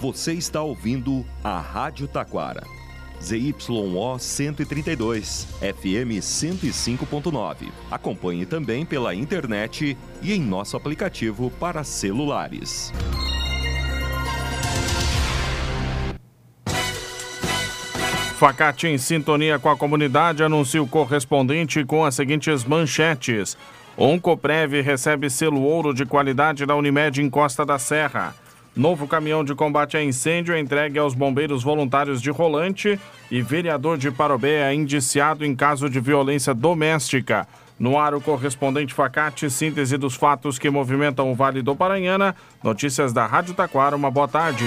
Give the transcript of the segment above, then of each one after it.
Você está ouvindo a Rádio Taquara. ZYO 132, FM 105.9. Acompanhe também pela internet e em nosso aplicativo para celulares. Facate em sintonia com a comunidade anuncia o correspondente com as seguintes manchetes. Oncoprev recebe selo ouro de qualidade da Unimed em Costa da Serra. Novo caminhão de combate a incêndio entregue aos bombeiros voluntários de Rolante e vereador de Parobé é indiciado em caso de violência doméstica. No ar, o correspondente Facate, síntese dos fatos que movimentam o Vale do Paranhana. Notícias da Rádio Taquara, uma boa tarde.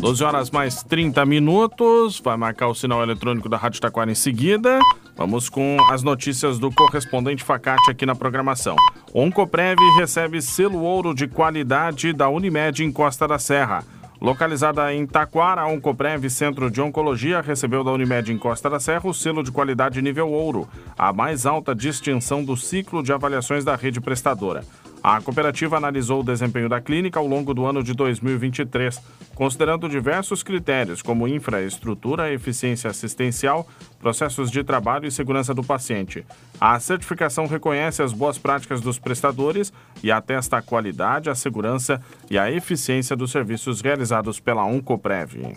12 horas mais 30 minutos. Vai marcar o sinal eletrônico da Rádio Taquara em seguida. Vamos com as notícias do correspondente Facate aqui na programação. Oncoprev recebe selo ouro de qualidade da Unimed em Costa da Serra. Localizada em Taquara, a Oncoprev Centro de Oncologia recebeu da Unimed em Costa da Serra o selo de qualidade nível ouro, a mais alta distinção do ciclo de avaliações da rede prestadora. A cooperativa analisou o desempenho da clínica ao longo do ano de 2023, considerando diversos critérios como infraestrutura, eficiência assistencial, processos de trabalho e segurança do paciente. A certificação reconhece as boas práticas dos prestadores e atesta a qualidade, a segurança e a eficiência dos serviços realizados pela Oncoprev.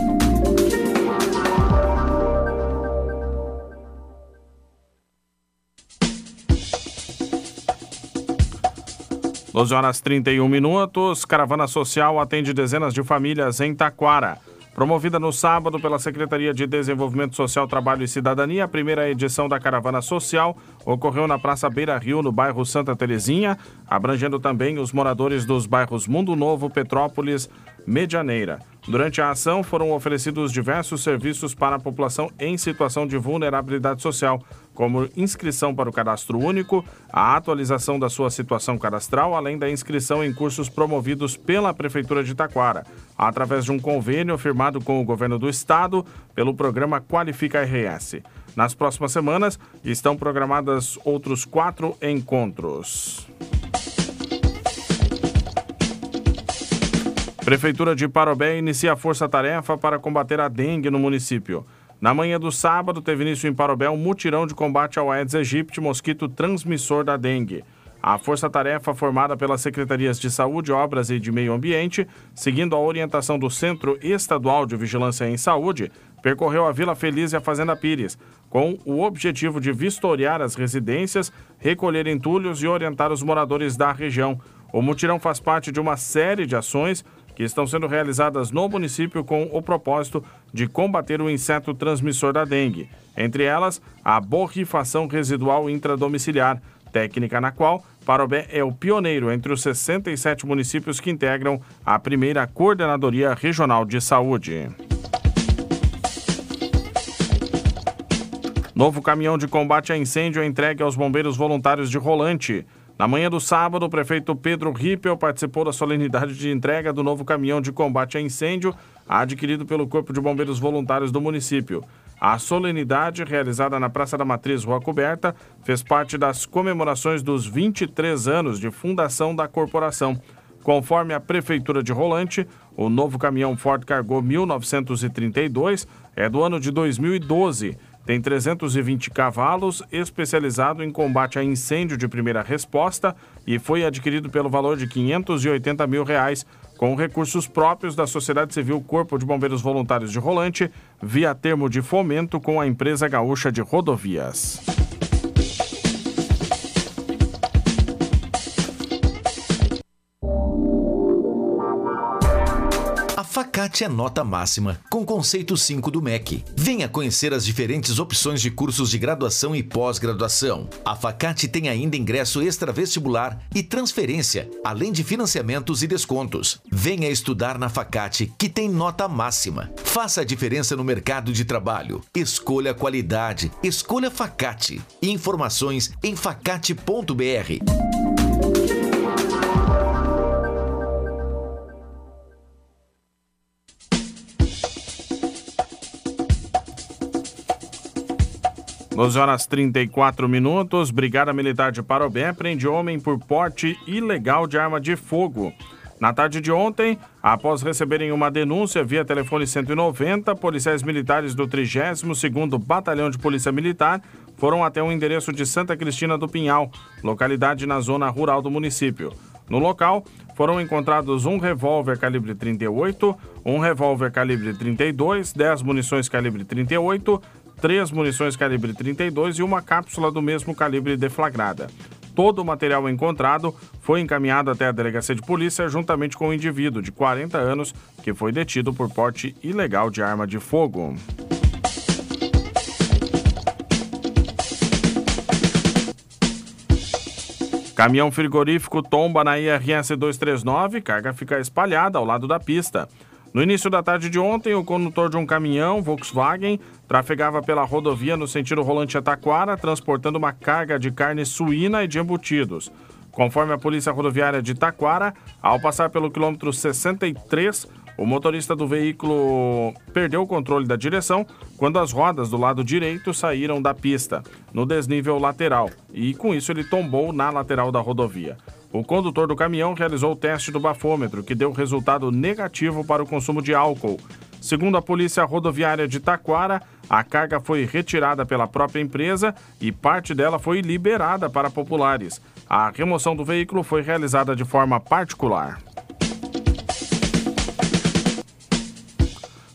12 horas 31 minutos. Caravana Social atende dezenas de famílias em Taquara. Promovida no sábado pela Secretaria de Desenvolvimento Social, Trabalho e Cidadania, a primeira edição da Caravana Social ocorreu na Praça Beira Rio, no bairro Santa Terezinha, abrangendo também os moradores dos bairros Mundo Novo, Petrópolis, Medianeira. Durante a ação, foram oferecidos diversos serviços para a população em situação de vulnerabilidade social, como inscrição para o cadastro único, a atualização da sua situação cadastral, além da inscrição em cursos promovidos pela Prefeitura de Taquara, através de um convênio firmado com o governo do estado pelo programa Qualifica RS. Nas próximas semanas, estão programadas outros quatro encontros. Prefeitura de Parobé inicia a força-tarefa para combater a dengue no município. Na manhã do sábado, teve início em Parobé um mutirão de combate ao Aedes aegypti, mosquito transmissor da dengue. A força-tarefa, formada pelas Secretarias de Saúde, Obras e de Meio Ambiente, seguindo a orientação do Centro Estadual de Vigilância em Saúde, percorreu a Vila Feliz e a Fazenda Pires, com o objetivo de vistoriar as residências, recolher entulhos e orientar os moradores da região. O mutirão faz parte de uma série de ações que estão sendo realizadas no município com o propósito de combater o inseto transmissor da dengue, entre elas a borrifação residual intradomiciliar, técnica na qual Parobé é o pioneiro entre os 67 municípios que integram a primeira Coordenadoria Regional de Saúde. Novo caminhão de combate a incêndio é entregue aos bombeiros voluntários de Rolante. Na manhã do sábado, o prefeito Pedro Rippel participou da solenidade de entrega do novo caminhão de combate a incêndio adquirido pelo Corpo de Bombeiros Voluntários do município. A solenidade, realizada na Praça da Matriz Rua Coberta, fez parte das comemorações dos 23 anos de fundação da corporação. Conforme a Prefeitura de Rolante, o novo caminhão Ford Cargo 1932 é do ano de 2012 tem 320 cavalos, especializado em combate a incêndio de primeira resposta e foi adquirido pelo valor de 580 mil reais com recursos próprios da Sociedade Civil Corpo de Bombeiros Voluntários de Rolante, via termo de fomento com a empresa gaúcha de rodovias. Facate é nota máxima, com conceito 5 do MEC. Venha conhecer as diferentes opções de cursos de graduação e pós-graduação. A Facate tem ainda ingresso extravestibular e transferência, além de financiamentos e descontos. Venha estudar na Facate, que tem nota máxima. Faça a diferença no mercado de trabalho. Escolha qualidade. Escolha Facate. Informações em facate.br. Doze horas 34 minutos. Brigada Militar de Parobé prende homem por porte ilegal de arma de fogo. Na tarde de ontem, após receberem uma denúncia via telefone 190, policiais militares do 32º Batalhão de Polícia Militar foram até o endereço de Santa Cristina do Pinhal, localidade na zona rural do município. No local, foram encontrados um revólver calibre 38, um revólver calibre 32, 10 munições calibre 38, três munições calibre 32 e uma cápsula do mesmo calibre deflagrada. Todo o material encontrado foi encaminhado até a delegacia de polícia juntamente com o um indivíduo de 40 anos que foi detido por porte ilegal de arma de fogo. Caminhão frigorífico tomba na IRS 239, carga fica espalhada ao lado da pista. No início da tarde de ontem, o condutor de um caminhão Volkswagen trafegava pela rodovia no sentido Rolante-Taquara, transportando uma carga de carne suína e de embutidos. Conforme a Polícia Rodoviária de Taquara, ao passar pelo quilômetro 63, o motorista do veículo perdeu o controle da direção quando as rodas do lado direito saíram da pista, no desnível lateral, e com isso ele tombou na lateral da rodovia. O condutor do caminhão realizou o teste do bafômetro, que deu resultado negativo para o consumo de álcool. Segundo a Polícia Rodoviária de Taquara, a carga foi retirada pela própria empresa e parte dela foi liberada para populares. A remoção do veículo foi realizada de forma particular.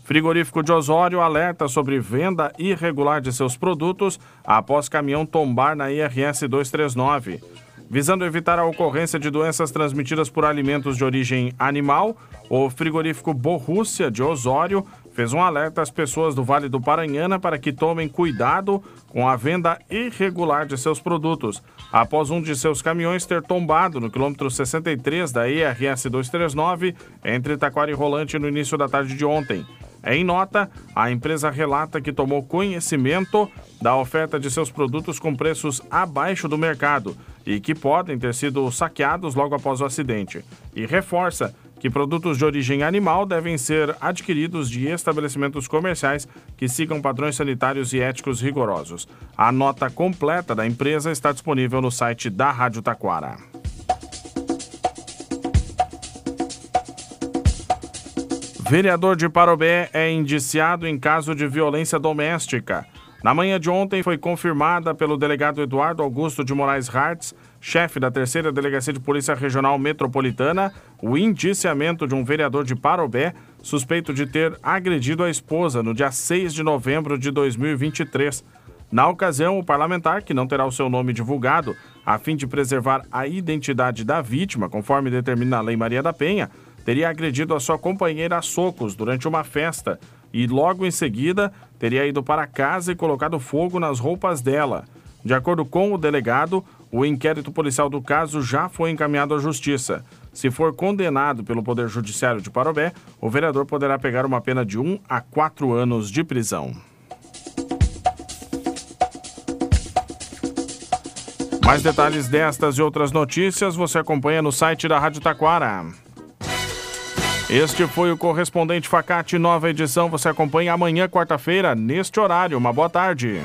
Frigorífico de Osório alerta sobre venda irregular de seus produtos após caminhão tombar na IRS 239. Visando evitar a ocorrência de doenças transmitidas por alimentos de origem animal, o frigorífico Borrússia de Osório fez um alerta às pessoas do Vale do Paranhana para que tomem cuidado com a venda irregular de seus produtos, após um de seus caminhões ter tombado no quilômetro 63 da IRS 239 entre Taquara e Rolante no início da tarde de ontem. Em nota, a empresa relata que tomou conhecimento da oferta de seus produtos com preços abaixo do mercado e que podem ter sido saqueados logo após o acidente. E reforça que produtos de origem animal devem ser adquiridos de estabelecimentos comerciais que sigam padrões sanitários e éticos rigorosos. A nota completa da empresa está disponível no site da Rádio Taquara. Vereador de Parobé é indiciado em caso de violência doméstica. Na manhã de ontem foi confirmada pelo delegado Eduardo Augusto de Moraes Hartz, chefe da terceira Delegacia de Polícia Regional Metropolitana, o indiciamento de um vereador de Parobé suspeito de ter agredido a esposa no dia 6 de novembro de 2023. Na ocasião, o parlamentar, que não terá o seu nome divulgado, a fim de preservar a identidade da vítima, conforme determina a Lei Maria da Penha, teria agredido a sua companheira a socos durante uma festa e, logo em seguida, teria ido para casa e colocado fogo nas roupas dela. De acordo com o delegado, o inquérito policial do caso já foi encaminhado à Justiça. Se for condenado pelo Poder Judiciário de Parobé, o vereador poderá pegar uma pena de 1 a 4 anos de prisão. Mais detalhes destas e outras notícias você acompanha no site da Rádio Taquara. Este foi o correspondente Facate, nova edição. Você acompanha amanhã, quarta-feira, neste horário. Uma boa tarde.